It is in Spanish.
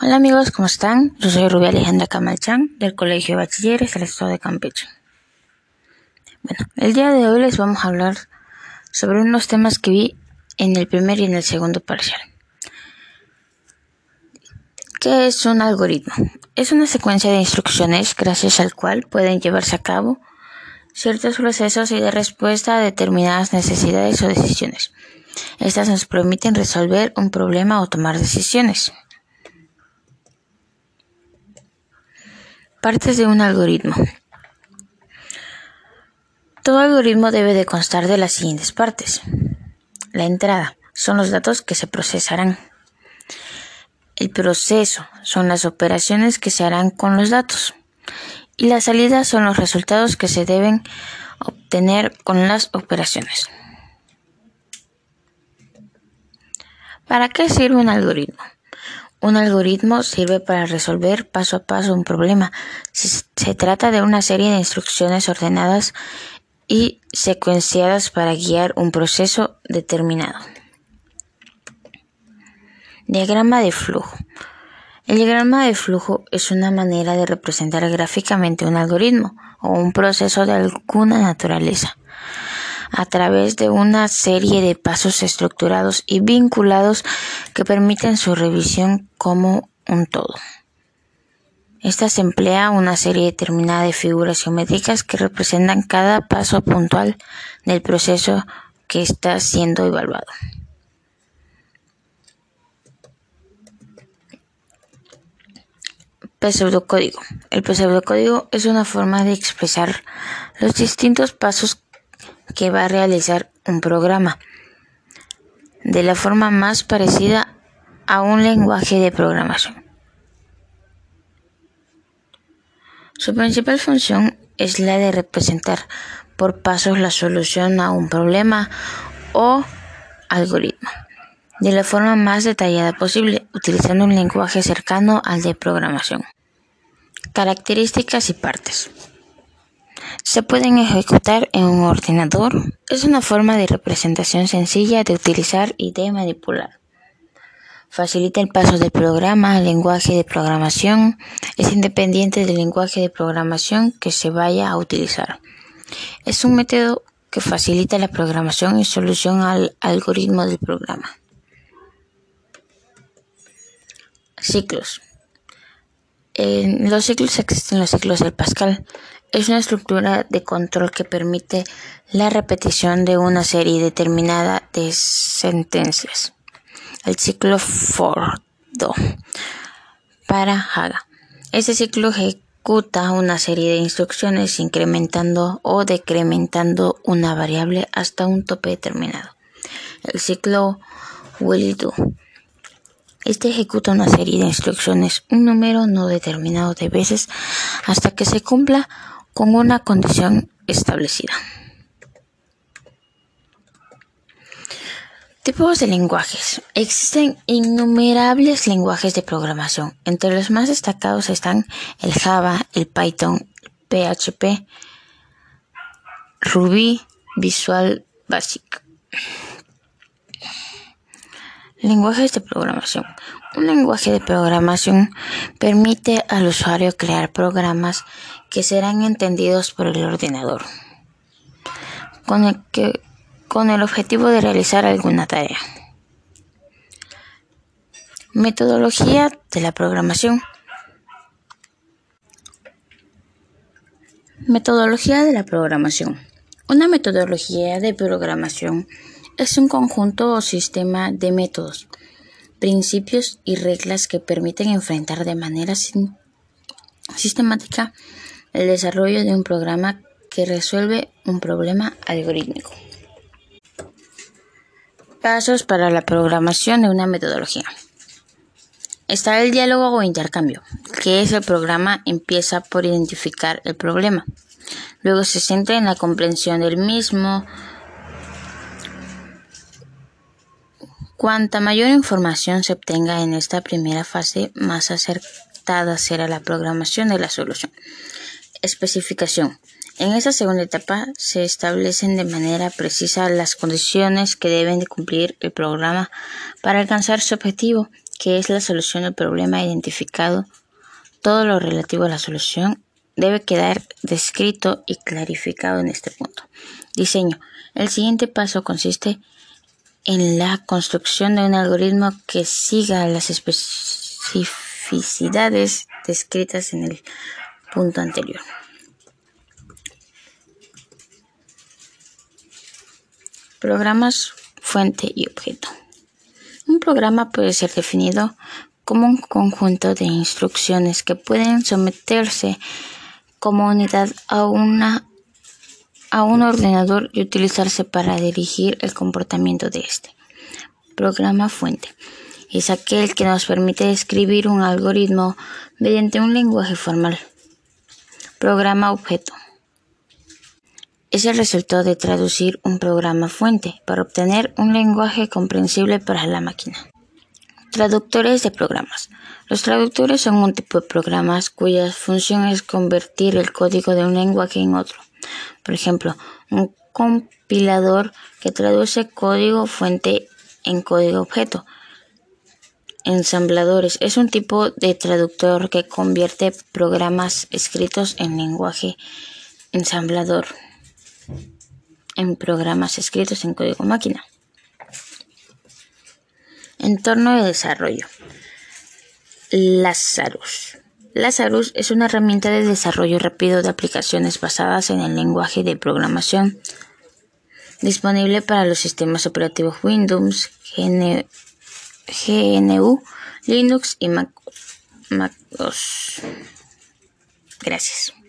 Hola amigos, ¿cómo están? Yo soy Rubia Alejandra Camalchán del Colegio de Bachilleres del Estado de Campeche. Bueno, el día de hoy les vamos a hablar sobre unos temas que vi en el primer y en el segundo parcial. ¿Qué es un algoritmo? Es una secuencia de instrucciones gracias al cual pueden llevarse a cabo ciertos procesos y de respuesta a determinadas necesidades o decisiones. Estas nos permiten resolver un problema o tomar decisiones. Partes de un algoritmo. Todo algoritmo debe de constar de las siguientes partes. La entrada son los datos que se procesarán. El proceso son las operaciones que se harán con los datos. Y la salida son los resultados que se deben obtener con las operaciones. ¿Para qué sirve un algoritmo? Un algoritmo sirve para resolver paso a paso un problema. Se trata de una serie de instrucciones ordenadas y secuenciadas para guiar un proceso determinado. Diagrama de flujo. El diagrama de flujo es una manera de representar gráficamente un algoritmo o un proceso de alguna naturaleza a través de una serie de pasos estructurados y vinculados que permiten su revisión como un todo. Esta se emplea una serie determinada de figuras geométricas que representan cada paso puntual del proceso que está siendo evaluado. Pseudocódigo. El pseudocódigo es una forma de expresar los distintos pasos que va a realizar un programa de la forma más parecida a un lenguaje de programación. Su principal función es la de representar por pasos la solución a un problema o algoritmo de la forma más detallada posible, utilizando un lenguaje cercano al de programación. Características y partes. Se pueden ejecutar en un ordenador. Es una forma de representación sencilla de utilizar y de manipular. Facilita el paso del programa al lenguaje de programación. Es independiente del lenguaje de programación que se vaya a utilizar. Es un método que facilita la programación y solución al algoritmo del programa. Ciclos. En los ciclos existen los ciclos del Pascal es una estructura de control que permite la repetición de una serie determinada de sentencias. El ciclo Fordo para Haga. Este ciclo ejecuta una serie de instrucciones incrementando o decrementando una variable hasta un tope determinado. El ciclo Will Do. Este ejecuta una serie de instrucciones, un número no determinado de veces, hasta que se cumpla con una condición establecida. Tipos de lenguajes. Existen innumerables lenguajes de programación. Entre los más destacados están el Java, el Python, el PHP, Ruby, Visual Basic. Lenguajes de programación. Un lenguaje de programación permite al usuario crear programas que serán entendidos por el ordenador con el, que, con el objetivo de realizar alguna tarea. Metodología de la programación. Metodología de la programación. Una metodología de programación es un conjunto o sistema de métodos, principios y reglas que permiten enfrentar de manera sistemática el desarrollo de un programa que resuelve un problema algorítmico. Pasos para la programación de una metodología. Está el diálogo o intercambio, que es el programa empieza por identificar el problema. Luego se centra en la comprensión del mismo, Cuanta mayor información se obtenga en esta primera fase, más acertada será la programación de la solución. Especificación. En esta segunda etapa se establecen de manera precisa las condiciones que deben de cumplir el programa para alcanzar su objetivo, que es la solución del problema identificado, todo lo relativo a la solución debe quedar descrito y clarificado en este punto. Diseño. El siguiente paso consiste en la construcción de un algoritmo que siga las especificidades descritas en el punto anterior. Programas fuente y objeto. Un programa puede ser definido como un conjunto de instrucciones que pueden someterse como unidad a, una, a un ordenador y utilizarse para dirigir el comportamiento de este. Programa fuente es aquel que nos permite escribir un algoritmo mediante un lenguaje formal. Programa objeto es el resultado de traducir un programa fuente para obtener un lenguaje comprensible para la máquina. Traductores de programas. Los traductores son un tipo de programas cuya función es convertir el código de un lenguaje en otro. Por ejemplo, un compilador que traduce código fuente en código objeto. Ensambladores es un tipo de traductor que convierte programas escritos en lenguaje ensamblador en programas escritos en código máquina. Entorno de desarrollo. Lazarus. Lazarus es una herramienta de desarrollo rápido de aplicaciones basadas en el lenguaje de programación disponible para los sistemas operativos Windows, GNU, Linux y Mac OS. Gracias.